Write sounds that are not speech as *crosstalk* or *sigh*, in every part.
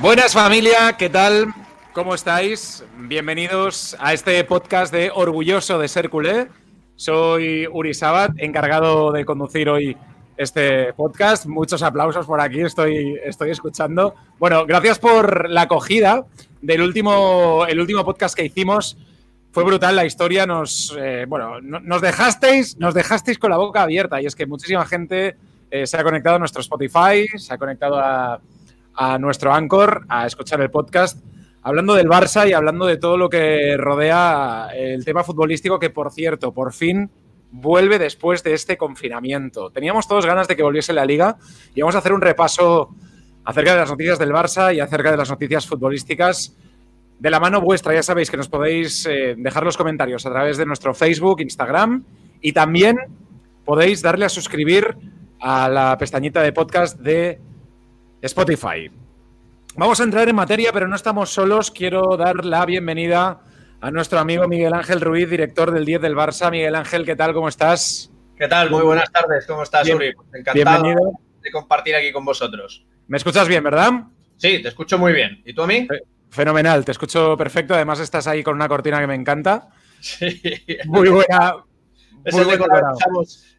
Buenas familia, ¿qué tal? ¿Cómo estáis? Bienvenidos a este podcast de Orgulloso de ser culé. Soy Uri Sabat, encargado de conducir hoy este podcast. Muchos aplausos por aquí, estoy, estoy escuchando. Bueno, gracias por la acogida del último, el último podcast que hicimos. Fue brutal la historia, nos, eh, bueno, nos, dejasteis, nos dejasteis con la boca abierta y es que muchísima gente eh, se ha conectado a nuestro Spotify, se ha conectado a, a nuestro Anchor a escuchar el podcast hablando del Barça y hablando de todo lo que rodea el tema futbolístico que, por cierto, por fin vuelve después de este confinamiento. Teníamos todos ganas de que volviese la liga y vamos a hacer un repaso acerca de las noticias del Barça y acerca de las noticias futbolísticas de la mano vuestra. Ya sabéis que nos podéis eh, dejar los comentarios a través de nuestro Facebook, Instagram y también podéis darle a suscribir a la pestañita de podcast de Spotify. Vamos a entrar en materia, pero no estamos solos. Quiero dar la bienvenida a nuestro amigo Miguel Ángel Ruiz, director del 10 del Barça. Miguel Ángel, ¿qué tal? ¿Cómo estás? ¿Qué tal? Muy buenas tardes. ¿Cómo estás, Uri? Encantado de compartir aquí con vosotros. ¿Me escuchas bien, verdad? Sí, te escucho muy bien. ¿Y tú a mí? Fenomenal, te escucho perfecto. Además, estás ahí con una cortina que me encanta. Sí. Muy buena, es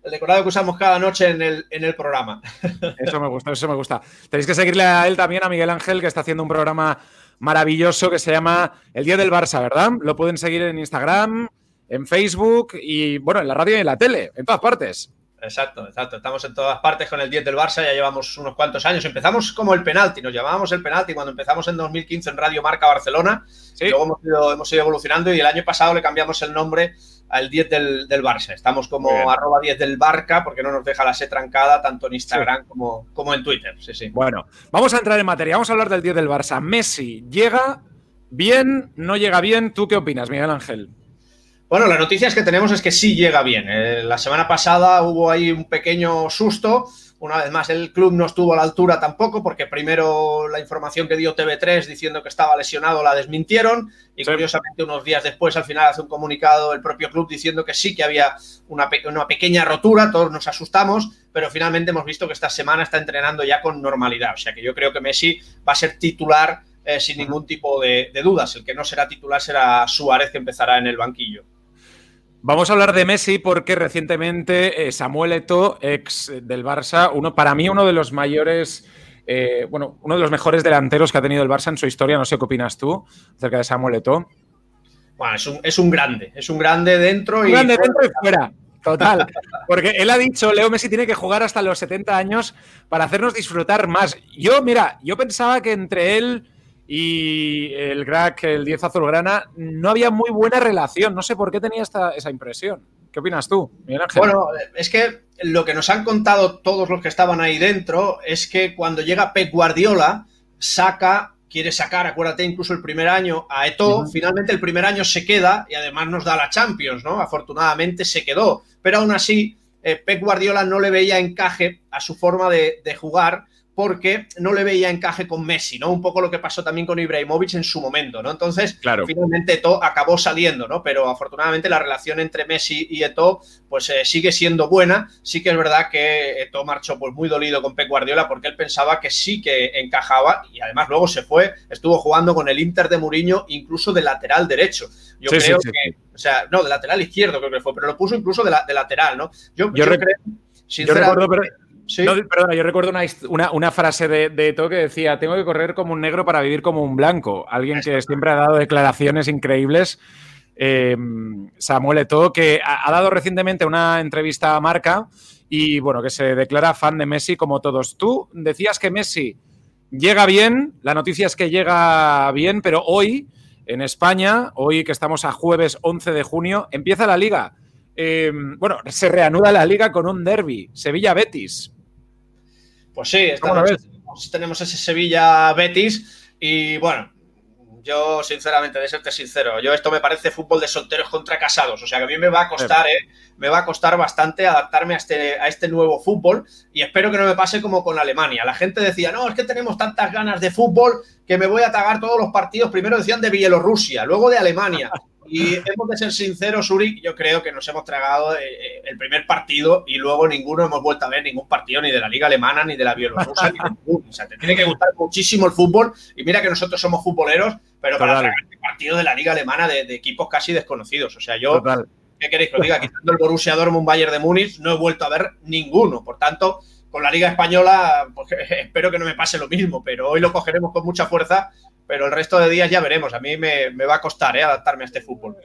el decorado, que usamos cada noche en el, en el programa. *laughs* Eso me gusta, eso me gusta. Tenéis que seguirle a él también, a Miguel Ángel, que está haciendo un programa maravilloso que se llama El Día del Barça, ¿verdad? Lo pueden seguir en Instagram, en Facebook y, bueno, en la radio y en la tele, en todas partes. Exacto, exacto. Estamos en todas partes con el 10 del Barça, ya llevamos unos cuantos años. Empezamos como el penalti, nos llamábamos el penalti cuando empezamos en 2015 en Radio Marca Barcelona. luego hemos ido, hemos ido evolucionando y el año pasado le cambiamos el nombre al 10 del, del, Barça. Estamos como arroba 10 del Barca porque no nos deja la S trancada tanto en Instagram como, como en Twitter. Sí, sí. Bueno, vamos a entrar en materia. Vamos a hablar del 10 del Barça. Messi, ¿llega bien? ¿No llega bien? ¿Tú qué opinas, Miguel Ángel? Bueno, la noticia que tenemos es que sí llega bien. Eh, la semana pasada hubo ahí un pequeño susto una vez más, el club no estuvo a la altura tampoco, porque primero la información que dio TV3 diciendo que estaba lesionado la desmintieron y curiosamente unos días después al final hace un comunicado el propio club diciendo que sí que había una, una pequeña rotura, todos nos asustamos, pero finalmente hemos visto que esta semana está entrenando ya con normalidad. O sea que yo creo que Messi va a ser titular eh, sin ningún tipo de dudas. El que no será titular será Suárez que empezará en el banquillo. Vamos a hablar de Messi porque recientemente eh, Samuel Eto'o, ex del Barça, uno, para mí uno de los mayores, eh, bueno, uno de los mejores delanteros que ha tenido el Barça en su historia. No sé qué opinas tú acerca de Samuel Eto'o. Bueno, es un, es un grande, es un grande dentro y. grande dentro y fuera. Total. Porque él ha dicho, Leo Messi tiene que jugar hasta los 70 años para hacernos disfrutar más. Yo, mira, yo pensaba que entre él y el crack, el 10 azulgrana, no había muy buena relación. No sé por qué tenía esta, esa impresión. ¿Qué opinas tú, Miguel Ángel? Bueno, es que lo que nos han contado todos los que estaban ahí dentro es que cuando llega Pep Guardiola, saca, quiere sacar, acuérdate, incluso el primer año a Eto, finalmente el primer año se queda y además nos da la Champions, ¿no? Afortunadamente se quedó, pero aún así eh, Pep Guardiola no le veía encaje a su forma de, de jugar porque no le veía encaje con Messi, ¿no? Un poco lo que pasó también con Ibrahimovic en su momento, ¿no? Entonces, finalmente Eto acabó saliendo, ¿no? Pero afortunadamente la relación entre Messi y Eto, pues eh, sigue siendo buena. Sí que es verdad que Eto marchó pues muy dolido con Pep Guardiola porque él pensaba que sí que encajaba y además luego se fue, estuvo jugando con el Inter de Mourinho incluso de lateral derecho. Yo creo que, o sea, no, de lateral izquierdo creo que fue, pero lo puso incluso de, lateral, ¿no? Yo, yo, creo, yo recuerdo, no, perdona, yo recuerdo una, frase de, de que decía, tengo que correr como un negro para vivir como un blanco. Alguien que siempre ha dado declaraciones increíbles. Em, Samuel Eto'o, que ha, dado recientemente una entrevista a Marca y, bueno, que se declara fan de Messi como todos. Tú decías que Messi llega bien, la noticia es que llega bien, pero hoy, en España, hoy que estamos a jueves 11 de junio, empieza la liga. Em, bueno, se reanuda la liga con un derby, Sevilla-Betis. Pues sí, esta tenemos, ese Sevilla-Betis y bueno, yo sinceramente, de serte sincero, yo esto me parece fútbol de solteros contra casados, o sea que a mí me va a costar, eh, me va a costar bastante adaptarme a este, a este nuevo fútbol y espero que no me pase como con Alemania. La gente decía, no, es que tenemos tantas ganas de fútbol que me voy a tagar todos los partidos, primero decían de Bielorrusia, luego de Alemania. Y hemos de ser sinceros, Uri, yo creo que nos hemos tragado eh, eh, el primer partido y luego ninguno hemos vuelto a ver ningún partido ni de la Liga Alemana ni de la Bielorrusia ni de O sea, te tiene que gustar muchísimo el fútbol y mira que nosotros somos futboleros, pero para el partido de la Liga Alemana de, equipos casi desconocidos. O sea, yo, ¿qué queréis que os diga? Quitando el Borussia Dortmund Bayern de Múnich, no he vuelto a ver ninguno. Por tanto, con la Liga Española, pues, *laughs* espero que no me pase lo mismo, pero hoy lo cogeremos con mucha fuerza, pero el resto de días ya veremos. A mí me, va a costar ¿eh? adaptarme a este fútbol.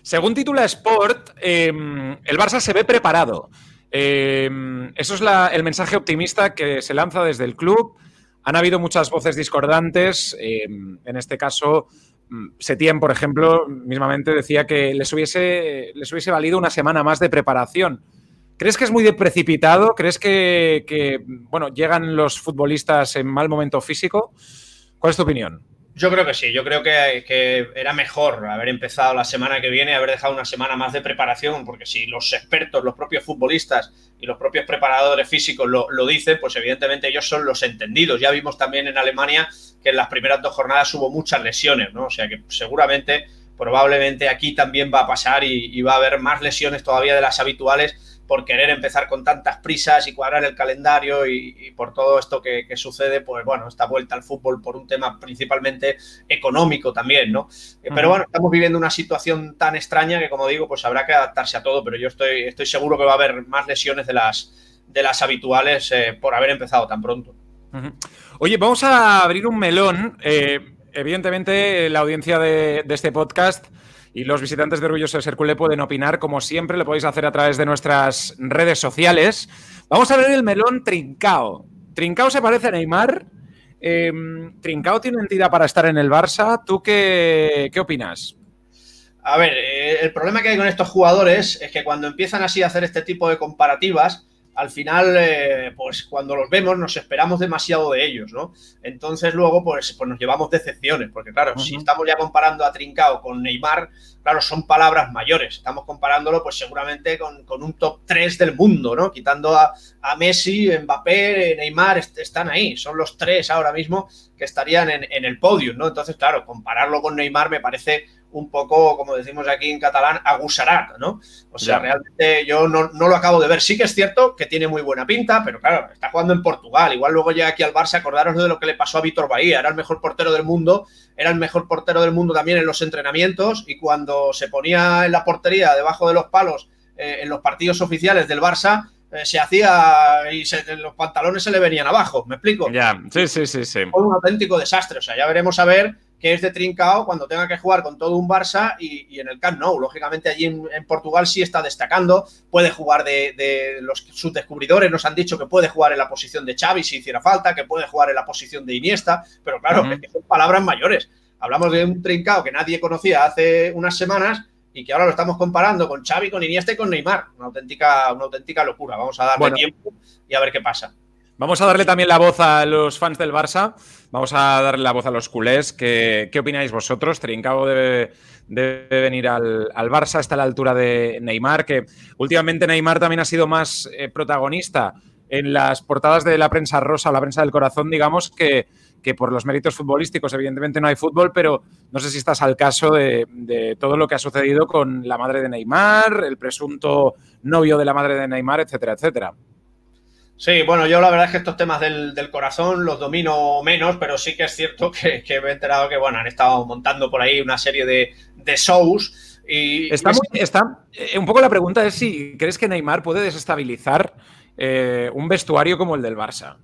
Según titula Sport, em, el Barça se ve preparado. Em, eso es el mensaje optimista que se lanza desde el club. Han habido muchas voces discordantes. En este caso, mm, Setién, por ejemplo, mismamente decía que les hubiese, valido una semana más de preparación. ¿Crees que es muy precipitado? ¿Crees que, bueno, llegan los futbolistas en mal momento físico? ¿Cuál es tu opinión? Yo creo que sí, yo creo que, era mejor haber empezado la semana que viene, haber dejado una semana más de preparación, porque si los expertos, los propios futbolistas y los propios preparadores físicos lo, lo, dicen, pues evidentemente ellos son los entendidos. Ya vimos también en Alemania que en las primeras dos jornadas hubo muchas lesiones, ¿no? O sea que seguramente, probablemente aquí también va a pasar y va a haber más lesiones todavía de las habituales por querer empezar con tantas prisas y cuadrar el calendario y, por todo esto que, sucede, pues bueno, esta vuelta al fútbol por un tema principalmente económico también, ¿no? Eh, pero bueno, estamos viviendo una situación tan extraña que, como digo, pues habrá que adaptarse a todo, pero yo estoy, estoy seguro que va a haber más lesiones de las, de las habituales eh, por haber empezado tan pronto. Oye, vamos a abrir un melón. Eh, evidentemente, la audiencia de, de este podcast y los visitantes de Orgulloso de Sercule pueden opinar, como siempre, lo podéis hacer a través de nuestras redes sociales. Vamos a ver el melón Trincao. Trincao se parece a Neymar. Em, Trincao tiene entidad para estar en el Barça. ¿Tú qué, qué opinas? A ver, eh, el problema que hay con estos jugadores es que cuando empiezan así a hacer este tipo de comparativas, al final, eh, pues cuando los vemos nos esperamos demasiado de ellos, ¿no? Entonces luego, pues, pues nos llevamos decepciones, porque claro, si estamos ya comparando a Trincao con Neymar, claro, son palabras mayores. Estamos comparándolo, pues seguramente con, un top 3 del mundo, ¿no? Quitando a, Messi, Mbappé, Neymar, están ahí. Son los tres ahora mismo que estarían en, en el podio, ¿no? Entonces, claro, compararlo con Neymar me parece un poco, como decimos aquí en catalán, agusarat, ¿no? O sea, realmente yo no, lo acabo de ver. Sí que es cierto que tiene muy buena pinta, pero claro, está jugando en Portugal. Igual luego llega aquí al Barça, acordaros de lo que le pasó a Víctor Bahía. Era el mejor portero del mundo, era el mejor portero del mundo también en los entrenamientos y cuando se ponía en la portería, debajo de los palos, eh, en los partidos oficiales del Barça, eh, se hacía y los pantalones se le venían abajo, ¿me explico? Ya, sí, sí, sí, sí. Fue un auténtico desastre, o sea, ya veremos a ver que es de trincao cuando tenga que jugar con todo un Barça y, en el Camp Nou. Lógicamente allí en, Portugal sí está destacando, puede jugar de, los sus descubridores, nos han dicho que puede jugar en la posición de Xavi si hiciera falta, que puede jugar en la posición de Iniesta, pero claro, son palabras mayores. Hablamos de un trincao que nadie conocía hace unas semanas y que ahora lo estamos comparando con Xavi, con Iniesta y con Neymar. Una auténtica, una auténtica locura. Vamos a darle tiempo y a ver qué pasa. Vamos a darle también la voz a los fans del Barça. Vamos a darle la voz a los culés. ¿Qué, opináis vosotros? Trincao debe, venir al, Barça, está a la altura de Neymar, que últimamente Neymar también ha sido más eh, protagonista en las portadas de la prensa rosa o la prensa del corazón, digamos, que, que, por los méritos futbolísticos. Evidentemente no hay fútbol, pero no sé si estás al caso de, de todo lo que ha sucedido con la madre de Neymar, el presunto novio de la madre de Neymar, etcétera, etcétera. Sí, bueno, yo la verdad es que estos temas del, corazón los domino menos, pero sí que es cierto *laughs* que, me he enterado que, bueno, han estado montando por ahí una serie de, shows. Y está, está eh, un poco la pregunta es si crees que Neymar puede desestabilizar eh, un vestuario como el del Barça.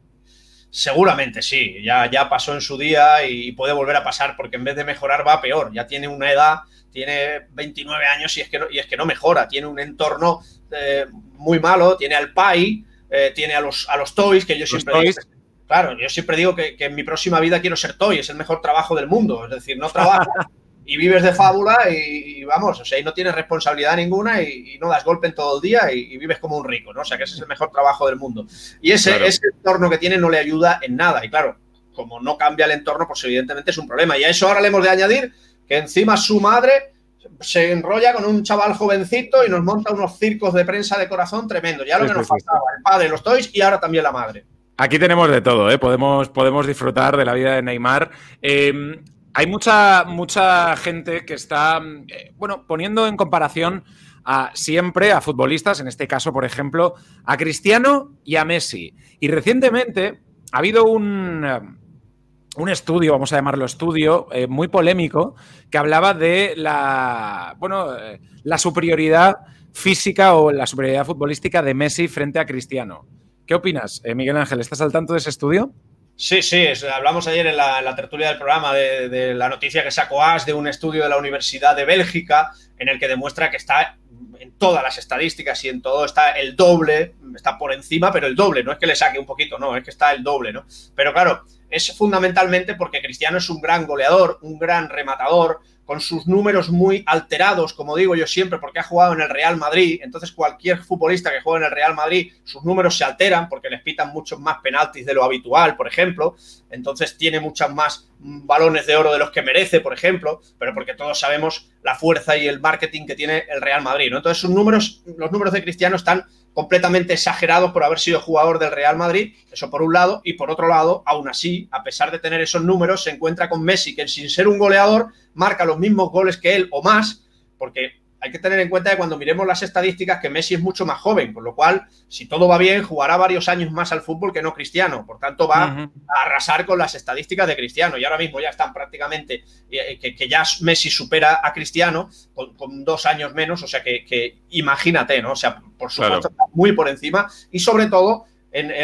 Seguramente sí, ya, ya pasó en su día y puede volver a pasar porque en vez de mejorar va peor. Ya tiene una edad, tiene 29 años y es que no, y es que no mejora, tiene un entorno eh, muy malo, tiene al PAI eh, tiene a los, a los toys, que yo siempre digo, claro, yo siempre digo que, en mi próxima vida quiero ser toy, es el mejor trabajo del mundo, es decir, no trabajas *laughs* y vives de fábula y, vamos, o sea, y no tienes responsabilidad ninguna y, no das golpe en todo el día y, vives como un rico, ¿no? O sea, que ese es el mejor trabajo del mundo. Y ese, ese entorno que tiene no le ayuda en nada y claro, como no cambia el entorno, pues evidentemente es un problema. Y a eso ahora le hemos de añadir que encima su madre se enrolla con un chaval jovencito y nos monta unos circos de prensa de corazón tremendo. Ya lo que nos faltaba, el padre, los toys y ahora también la madre. Aquí tenemos de todo, ¿eh? podemos, podemos disfrutar de la vida de Neymar. Em, hay mucha, mucha gente que está, eh, bueno, poniendo en comparación a siempre a futbolistas, en este caso, por ejemplo, a Cristiano y a Messi. Y recientemente ha habido un, eh, un estudio, vamos a llamarlo estudio, eh, muy polémico, que hablaba de la, bueno, la superioridad física o la superioridad futbolística de Messi frente a Cristiano. ¿Qué opinas, Miguel Ángel? ¿Estás al tanto de ese estudio? Sí, sí, hablamos ayer en la, tertulia del programa de, la noticia que sacó As de un estudio de la Universidad de Bélgica en el que demuestra que está en todas las estadísticas y en todo está el doble, está por encima, pero el doble, no es que le saque un poquito, no, es que está el doble, ¿no? Pero claro, es fundamentalmente porque Cristiano es un gran goleador, un gran rematador, con sus números muy alterados, como digo yo siempre, porque ha jugado en el Real Madrid. Entonces, cualquier futbolista que juegue en el Real Madrid, sus números se alteran porque les pitan muchos más penaltis de lo habitual, por ejemplo. Entonces, tiene muchas más balones de oro de los que merece, por ejemplo, pero porque todos sabemos la fuerza y el marketing que tiene el Real Madrid. ¿no? Entonces, sus números, los números de Cristiano están completamente exagerados por haber sido jugador del Real Madrid, eso por un lado, y por otro lado, aún así, a pesar de tener esos números, se encuentra con Messi, que sin ser un goleador, marca los mismos goles que él o más, porque hay que tener en cuenta que cuando miremos las estadísticas que Messi es mucho más joven, con lo cual, si todo va bien, jugará varios años más al fútbol que no Cristiano. Por tanto, va a arrasar con las estadísticas de Cristiano. Y ahora mismo ya están prácticamente, eh, que, ya Messi supera a Cristiano con, dos años menos. O sea que, imagínate, ¿no? O sea, por supuesto, muy por encima. Y sobre todo,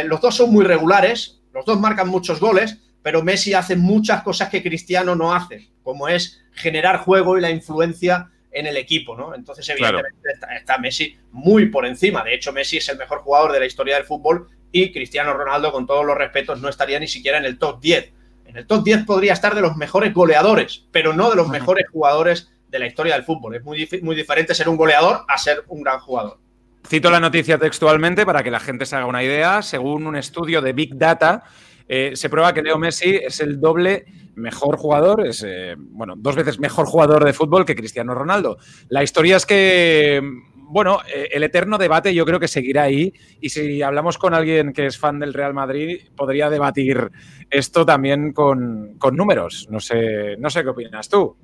los dos son muy regulares, los dos marcan muchos goles, pero Messi hace muchas cosas que Cristiano no hace, como es generar juego y la influencia en el equipo, ¿no? Entonces, evidentemente, está, Messi muy por encima. De hecho, Messi es el mejor jugador de la historia del fútbol y Cristiano Ronaldo, con todos los respetos, no estaría ni siquiera en el top 10. En el top 10 podría estar de los mejores goleadores, pero no de los mejores jugadores de la historia del fútbol. Es muy, muy diferente ser un goleador a ser un gran jugador. Cito la noticia textualmente para que la gente se haga una idea. Según un estudio de Big Data, eh, se prueba que Leo Messi es el doble mejor jugador, es eh, bueno, dos veces mejor jugador de fútbol que Cristiano Ronaldo. La historia es que, bueno, eh, el eterno debate yo creo que seguirá ahí y si hablamos con alguien que es fan del Real Madrid, podría debatir esto también con, con números. No sé, no sé qué opinas tú.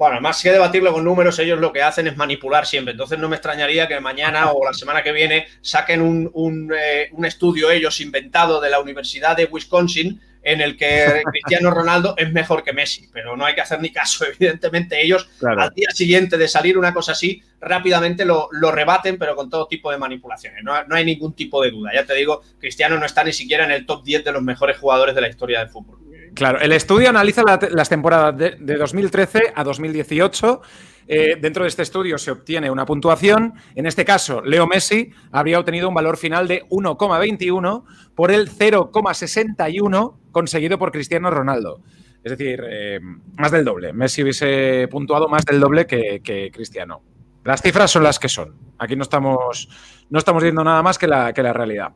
Bueno, más que debatirlo con números, ellos lo que hacen es manipular siempre. Entonces no me extrañaría que mañana o la semana que viene saquen un, eh, estudio ellos inventado de la Universidad de Wisconsin en el que *laughs* Cristiano Ronaldo es mejor que Messi, pero no hay que hacer ni caso. *laughs* Evidentemente ellos al día siguiente de salir una cosa así, rápidamente lo, rebaten, pero con todo tipo de manipulaciones. No, no, hay ningún tipo de duda. Ya te digo, Cristiano no está ni siquiera en el top 10 de los mejores jugadores de la historia del fútbol. Claro, el estudio analiza las temporadas de, 2013 a 2018. Eh, dentro de este estudio se obtiene una puntuación. En este caso, Leo Messi habría obtenido un valor final de 1,21 por el 0,61 conseguido por Cristiano Ronaldo. Es decir, eh, más del doble. Messi hubiese puntuado más del doble que, Cristiano. Las cifras son las que son. Aquí no estamos, no estamos viendo nada más que la, que la realidad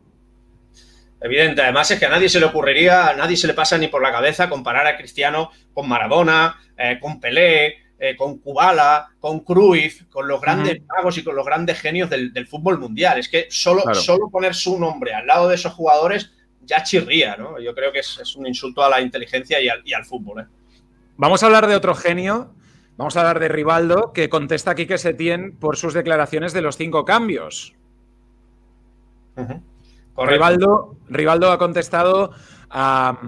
evidente. Además es que a nadie se le ocurriría, a nadie se le pasa ni por la cabeza comparar a Cristiano con Maradona, eh, con Pelé, eh, con Kubala, con Cruyff, con los grandes magos y con los grandes genios del, fútbol mundial. Es que solo, solo poner su nombre al lado de esos jugadores ya chirría, ¿no? Yo creo que es, un insulto a la inteligencia y al, fútbol. ¿eh? Vamos a hablar de otro genio. Vamos a hablar de Rivaldo, que contesta aquí que se tiene por sus declaraciones de los cinco cambios. Rivaldo, Rivaldo ha contestado a,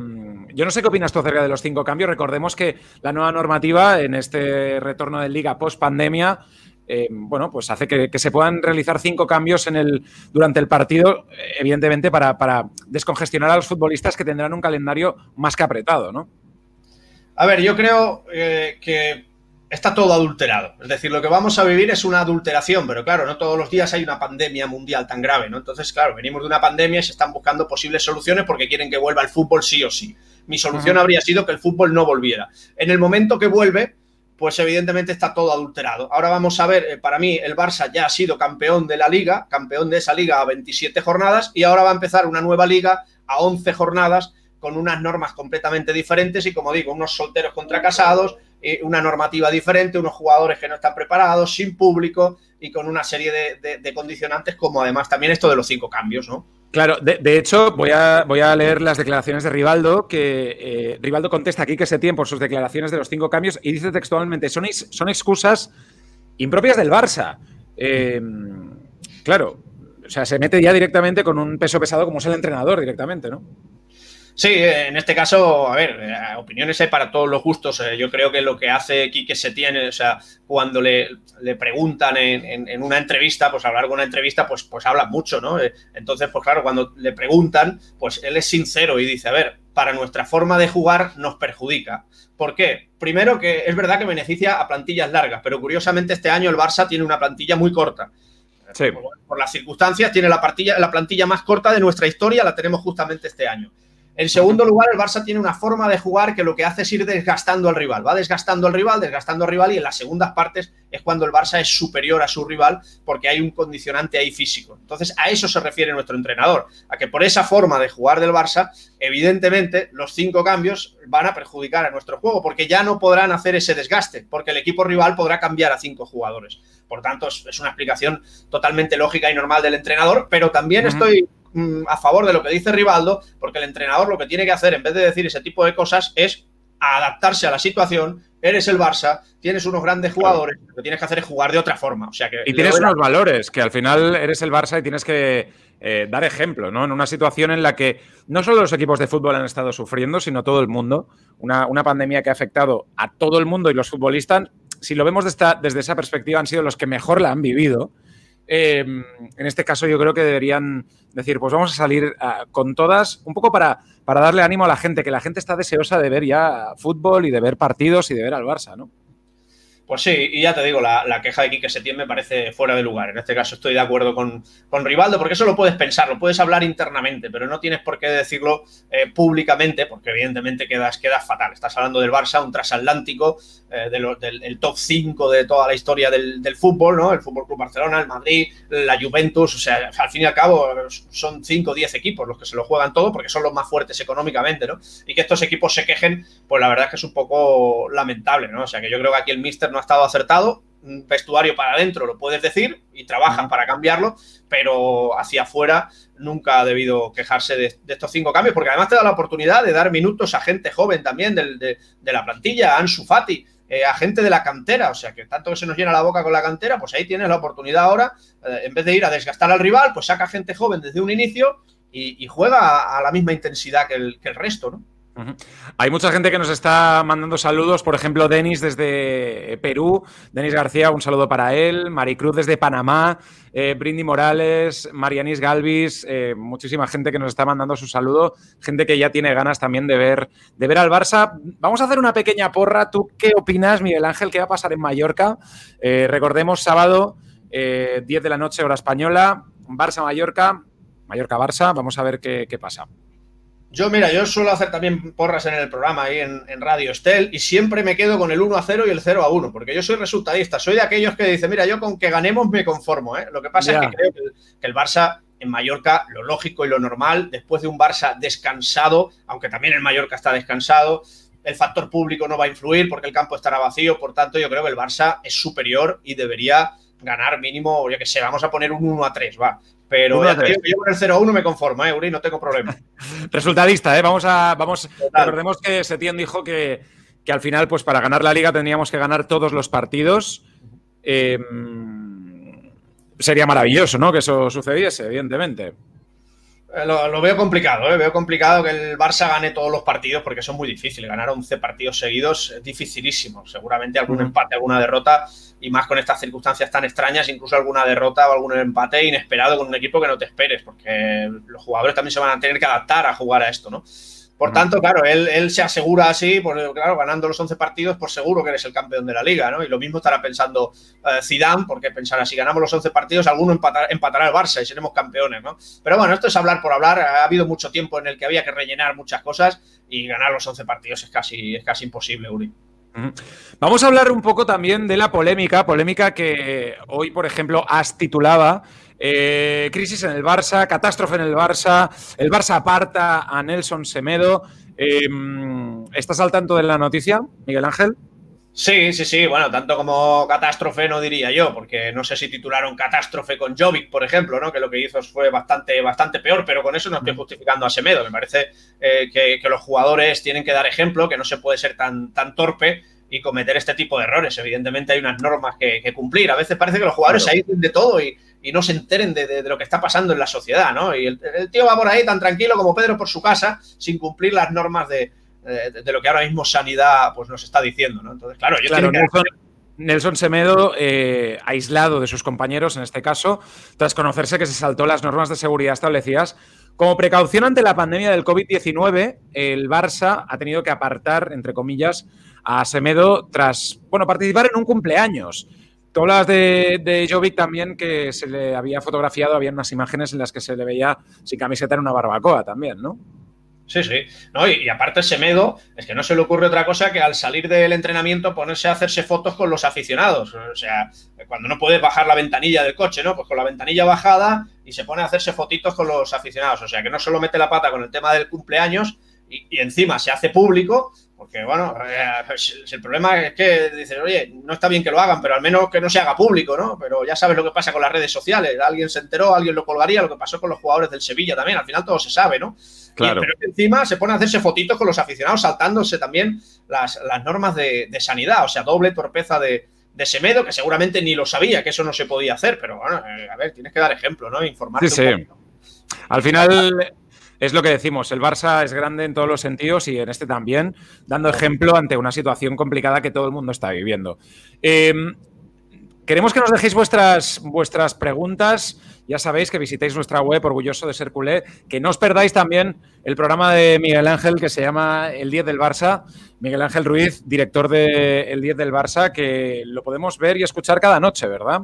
yo no sé qué opinas tú acerca de los cinco cambios. Recordemos que la nueva normativa en este retorno de liga post pandemia, eh, bueno, pues hace que, se puedan realizar cinco cambios en el, durante el partido, evidentemente para, para, descongestionar a los futbolistas que tendrán un calendario más que apretado, ¿no? A ver, yo creo eh, que está todo adulterado. Es decir, lo que vamos a vivir es una adulteración, pero claro, no todos los días hay una pandemia mundial tan grave, ¿no? Entonces, claro, venimos de una pandemia y se están buscando posibles soluciones porque quieren que vuelva el fútbol sí o sí. Mi solución habría sido que el fútbol no volviera. En el momento que vuelve, pues evidentemente está todo adulterado. Ahora vamos a ver, eh, para mí el Barça ya ha sido campeón de la liga, campeón de esa liga a 27 jornadas y ahora va a empezar una nueva liga a 11 jornadas con unas normas completamente diferentes y como digo, unos solteros contra casados, eh, una normativa diferente, unos jugadores que no están preparados, sin público y con una serie de, condicionantes, como además también esto de los cinco cambios, ¿no? Claro, de, hecho, voy a, voy a, leer las declaraciones de Rivaldo, que eh, Rivaldo contesta aquí que se tiene por sus declaraciones de los cinco cambios y dice textualmente, son, son excusas impropias del Barça. Eh, claro, o sea, se mete ya directamente con un peso pesado como es el entrenador directamente, ¿no? Sí, en este caso, a ver, eh, opiniones hay para todos los gustos. Eh, yo creo que lo que hace Quique tiene, o sea, cuando le, preguntan en, una entrevista, pues a lo largo de una entrevista, pues, pues habla mucho, ¿no? Eh, entonces, pues claro, cuando le preguntan, pues él es sincero y dice, a ver, para nuestra forma de jugar nos perjudica. ¿Por qué? Primero que es verdad que beneficia a plantillas largas, pero curiosamente este año el Barça tiene una plantilla muy corta. Sí. Por, las circunstancias, tiene la, la plantilla más corta de nuestra historia, la tenemos justamente este año. En segundo lugar, el Barça tiene una forma de jugar que lo que hace es ir desgastando al rival. Va desgastando al rival, desgastando al rival y en las segundas partes es cuando el Barça es superior a su rival porque hay un condicionante ahí físico. Entonces, a eso se refiere nuestro entrenador, a que por esa forma de jugar del Barça, evidentemente los cinco cambios van a perjudicar a nuestro juego porque ya no podrán hacer ese desgaste, porque el equipo rival podrá cambiar a cinco jugadores. Por tanto, es una explicación totalmente lógica y normal del entrenador, pero también estoy a favor de lo que dice Rivaldo, porque el entrenador lo que tiene que hacer, en vez de decir ese tipo de cosas, es adaptarse a la situación. Eres el Barça, tienes unos grandes jugadores, lo que tienes que hacer es jugar de otra forma. O sea que y tienes unos valores, que al final eres el Barça y tienes que eh, dar ejemplo, ¿no? En una situación en la que no solo los equipos de fútbol han estado sufriendo, sino todo el mundo. Una, una pandemia que ha afectado a todo el mundo y los futbolistas, si lo vemos desde esa perspectiva, han sido los que mejor la han vivido. Em, en este caso yo creo que deberían decir, pues vamos a salir ah, con todas, un poco para, para darle ánimo a la gente, que la gente está deseosa de ver ya fútbol y de ver partidos y de ver al Barça, ¿no? Pues sí, y ya te digo, la, queja de Quique Setién me parece fuera de lugar. En este caso estoy de acuerdo con, con, Rivaldo, porque eso lo puedes pensar, lo puedes hablar internamente, pero no tienes por qué decirlo eh, públicamente, porque evidentemente quedas, quedas fatal. Estás hablando del Barça, un transatlántico, eh, del top 5 de toda la historia del, fútbol, ¿no? El Fútbol Club Barcelona, el Madrid, la Juventus, o sea, al fin y al cabo son 5 o 10 equipos los que se lo juegan todo, porque son los más fuertes económicamente, ¿no? Y que estos equipos se quejen, pues la verdad es que es un poco lamentable, ¿no? O sea, que yo creo que aquí el Mister no ha estado acertado. Un vestuario para adentro lo puedes decir y trabajan para cambiarlo, pero hacia afuera nunca ha debido quejarse de, estos cinco cambios, porque además te da la oportunidad de dar minutos a gente joven también de, la plantilla, a Ansu Fati, eh, a gente de la cantera, o sea que tanto que se nos llena la boca con la cantera, pues ahí tienes la oportunidad ahora, eh, en vez de ir a desgastar al rival, pues saca gente joven desde un inicio y, juega a, la misma intensidad que el, que el resto, ¿no? Hay mucha gente que nos está mandando saludos, por ejemplo, Denis desde Perú, Denis García, un saludo para él, Maricruz desde Panamá, eh, Brindy Morales, Marianis Galvis, eh, muchísima gente que nos está mandando su saludo, gente que ya tiene ganas también de ver, de ver al Barça. Vamos a hacer una pequeña porra. ¿Tú qué opinas, Miguel Ángel, qué va a pasar en Mallorca? Eh, recordemos, sábado, 10 de la noche, hora española, Barça-Mallorca, Mallorca-Barça, vamos a ver qué, qué pasa. Yo, mira, yo suelo hacer también porras en el programa ahí en, Radio Estel y siempre me quedo con el 1 a 0 y el 0 a 1, porque yo soy resultadista, soy de aquellos que dicen, mira, yo con que ganemos me conformo. ¿eh? Lo que pasa es que creo que el, Barça en Mallorca, lo lógico y lo normal, después de un Barça descansado, aunque también el Mallorca está descansado, el factor público no va a influir porque el campo estará vacío, por tanto yo creo que el Barça es superior y debería ganar mínimo, yo que sé, vamos a poner un 1 a 3, va. Pero yo, con el 0-1 me conformo, ¿eh, Uri? No tengo problema. *laughs* Resultadista, ¿eh? Vamos a. Vamos, recordemos que Setién dijo que, al final, pues para ganar la liga tendríamos que ganar todos los partidos. Em, sería maravilloso, ¿no? Que eso sucediese, evidentemente. Eh, lo, veo complicado, ¿eh? veo complicado que el Barça gane todos los partidos porque son muy difíciles. Ganar 11 partidos seguidos es dificilísimo. Seguramente algún empate, alguna derrota y más con estas circunstancias tan extrañas, incluso alguna derrota o algún empate inesperado con un equipo que no te esperes, porque los jugadores también se van a tener que adaptar a jugar a esto, ¿no? Por tanto, claro, él, se asegura así, pues, claro, ganando los 11 partidos, por seguro que eres el campeón de la liga, ¿no? Y lo mismo estará pensando eh, Zidane, porque pensará, si ganamos los 11 partidos, alguno empatará, empatará el Barça y seremos campeones, ¿no? Pero bueno, esto es hablar por hablar. Ha habido mucho tiempo en el que había que rellenar muchas cosas y ganar los 11 partidos es casi, es casi imposible, Uri. Vamos a hablar un poco también de la polémica, polémica que hoy, por ejemplo, has titulado eh, Crisis en el Barça, catástrofe en el Barça, el Barça aparta a Nelson Semedo. Em, ¿Estás al tanto de la noticia, Miguel Ángel? Sí, sí, sí, bueno, tanto como catástrofe no diría yo, porque no sé si titularon catástrofe con Jovic, por ejemplo, ¿no? Que lo que hizo fue bastante, bastante peor, pero con eso no estoy justificando a Semedo. Me parece eh, que, los jugadores tienen que dar ejemplo, que no se puede ser tan, tan torpe y cometer este tipo de errores. Evidentemente hay unas normas que, cumplir. A veces parece que los jugadores se aíslen de todo y, no se enteren de, lo que está pasando en la sociedad, ¿no? Y el, tío va por ahí tan tranquilo como Pedro por su casa, sin cumplir las normas de, lo que ahora mismo Sanidad pues, nos está diciendo, ¿no? Entonces, claro, yo claro, Nelson, Semedo, eh, aislado de sus compañeros en este caso, tras conocerse que se saltó las normas de seguridad establecidas. Como precaución ante la pandemia del COVID-19, el Barça ha tenido que apartar, entre comillas, a Semedo tras, bueno, participar en un cumpleaños. Tú hablas de, de también, que se le había fotografiado, había unas imágenes en las que se le veía sin camiseta en una barbacoa también, ¿no? Sí, sí. No, y, aparte Semedo, es que no se le ocurre otra cosa que al salir del entrenamiento ponerse a hacerse fotos con los aficionados. O sea, cuando no puedes bajar la ventanilla del coche, ¿no? Pues con la ventanilla bajada y se pone a hacerse fotitos con los aficionados. O sea, que no solo mete la pata con el tema del cumpleaños y, y encima se hace público, porque, bueno, eh, el problema es que dices, oye, no está bien que lo hagan, pero al menos que no se haga público, ¿no? Pero ya sabes lo que pasa con las redes sociales. Alguien se enteró, alguien lo colgaría, lo que pasó con los jugadores del Sevilla también. Al final todo se sabe, ¿no? Claro. pero encima se pone a hacerse fotitos con los aficionados, saltándose también las, normas de, sanidad. O sea, doble torpeza de, de Semedo, que seguramente ni lo sabía que eso no se podía hacer. Pero bueno, eh, a ver, tienes que dar ejemplo, ¿no? Informar. Sí, sí. Al final es lo que decimos, el Barça es grande en todos los sentidos y en este también, dando ejemplo ante una situación complicada que todo el mundo está viviendo. Em, queremos que nos dejéis vuestras, vuestras preguntas. Ya sabéis que visitéis nuestra web, orgulloso de ser culé. Que no os perdáis también el programa de Miguel Ángel que se llama El 10 del Barça. Miguel Ángel Ruiz, director de El 10 del Barça, que lo podemos ver y escuchar cada noche, ¿verdad?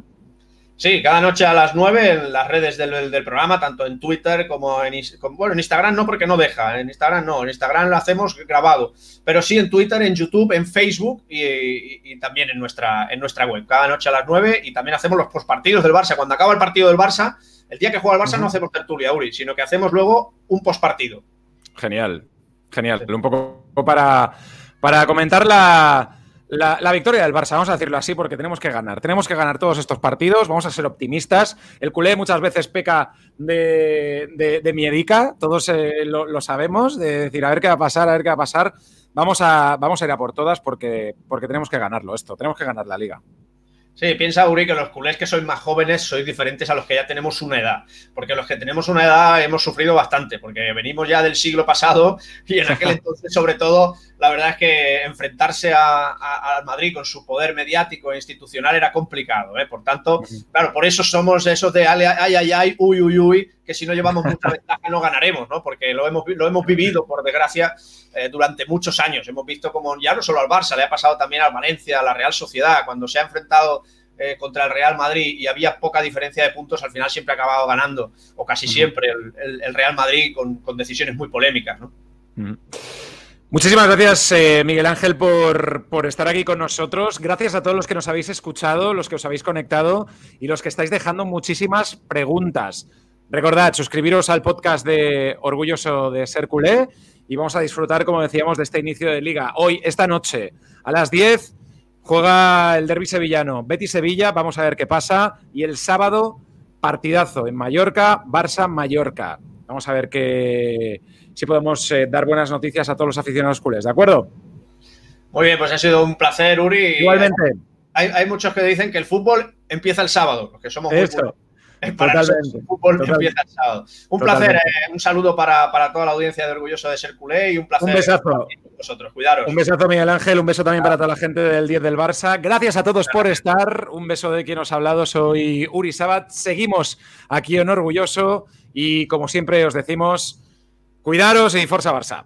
Sí, cada noche a las 9 en las redes del, programa, tanto en Twitter como en, bueno, en Instagram no porque no deja, en Instagram no, en Instagram lo hacemos grabado, pero sí en Twitter, en YouTube, en Facebook y, también en nuestra, en nuestra web, cada noche a las 9 y también hacemos los postpartidos del Barça. Cuando acaba el partido del Barça, el día que juega el Barça no hacemos tertulia, Uri, sino que hacemos luego un postpartido. Genial, genial. Un poco para, para comentar la la, victoria del Barça, vamos a decirlo así, porque tenemos que ganar. Tenemos que ganar todos estos partidos, vamos a ser optimistas. El culé muchas veces peca de, de, miedica, todos eh, lo, sabemos, de decir, a ver qué va a pasar, a ver qué va a pasar. Vamos a, vamos a ir a por todas porque, porque tenemos que ganarlo esto, tenemos que ganar la liga. Sí, piensa Uri que los culés que sois más jóvenes sois diferentes a los que ya tenemos una edad, porque los que tenemos una edad hemos sufrido bastante, porque venimos ya del siglo pasado y en aquel *laughs* entonces sobre todo la verdad es que enfrentarse al Madrid con su poder mediático e institucional era complicado, ¿eh? por tanto, claro, por eso somos esos de ay, ay, ay, uy, uy, uy, que si no llevamos mucha *laughs* ventaja no ganaremos, ¿no? Porque lo hemos, lo hemos vivido, por desgracia, eh, durante muchos años. Hemos visto como ya no solo al Barça, le ha pasado también al Valencia, a la Real Sociedad, cuando se ha enfrentado eh, contra el Real Madrid y había poca diferencia de puntos, al final siempre ha acabado ganando, o casi siempre, el, Real Madrid con, decisiones muy polémicas, ¿no? Muchísimas gracias, eh, Miguel Ángel, por, por, estar aquí con nosotros. Gracias a todos los que nos habéis escuchado, los que os habéis conectado y los que estáis dejando muchísimas preguntas. Recordad, suscribiros al podcast de Orgulloso de Ser Culé y vamos a disfrutar, como decíamos, de este inicio de liga. Hoy, esta noche, a las 10, juega el derby sevillano. Betty Sevilla, vamos a ver qué pasa. Y el sábado, partidazo en Mallorca, Barça-Mallorca. Vamos a ver qué, si podemos eh, dar buenas noticias a todos los aficionados culés, ¿de acuerdo? Muy bien, pues ha sido un placer, Uri. Igualmente. Hay, muchos que dicen que el fútbol empieza el sábado, los que somos Esto. *laughs* Un placer, eh, un saludo para, toda la audiencia de Orgulloso de Ser Culé y un placer. Un besazo. Vosotros, cuidaros. Un besazo, Miguel Ángel, un beso también para toda la gente del 10 del Barça. Gracias a todos por estar. Un beso de quien os ha hablado. Soy Uri Sabat. Seguimos aquí en Orgulloso y como siempre os decimos, cuidaros y Forza Barça.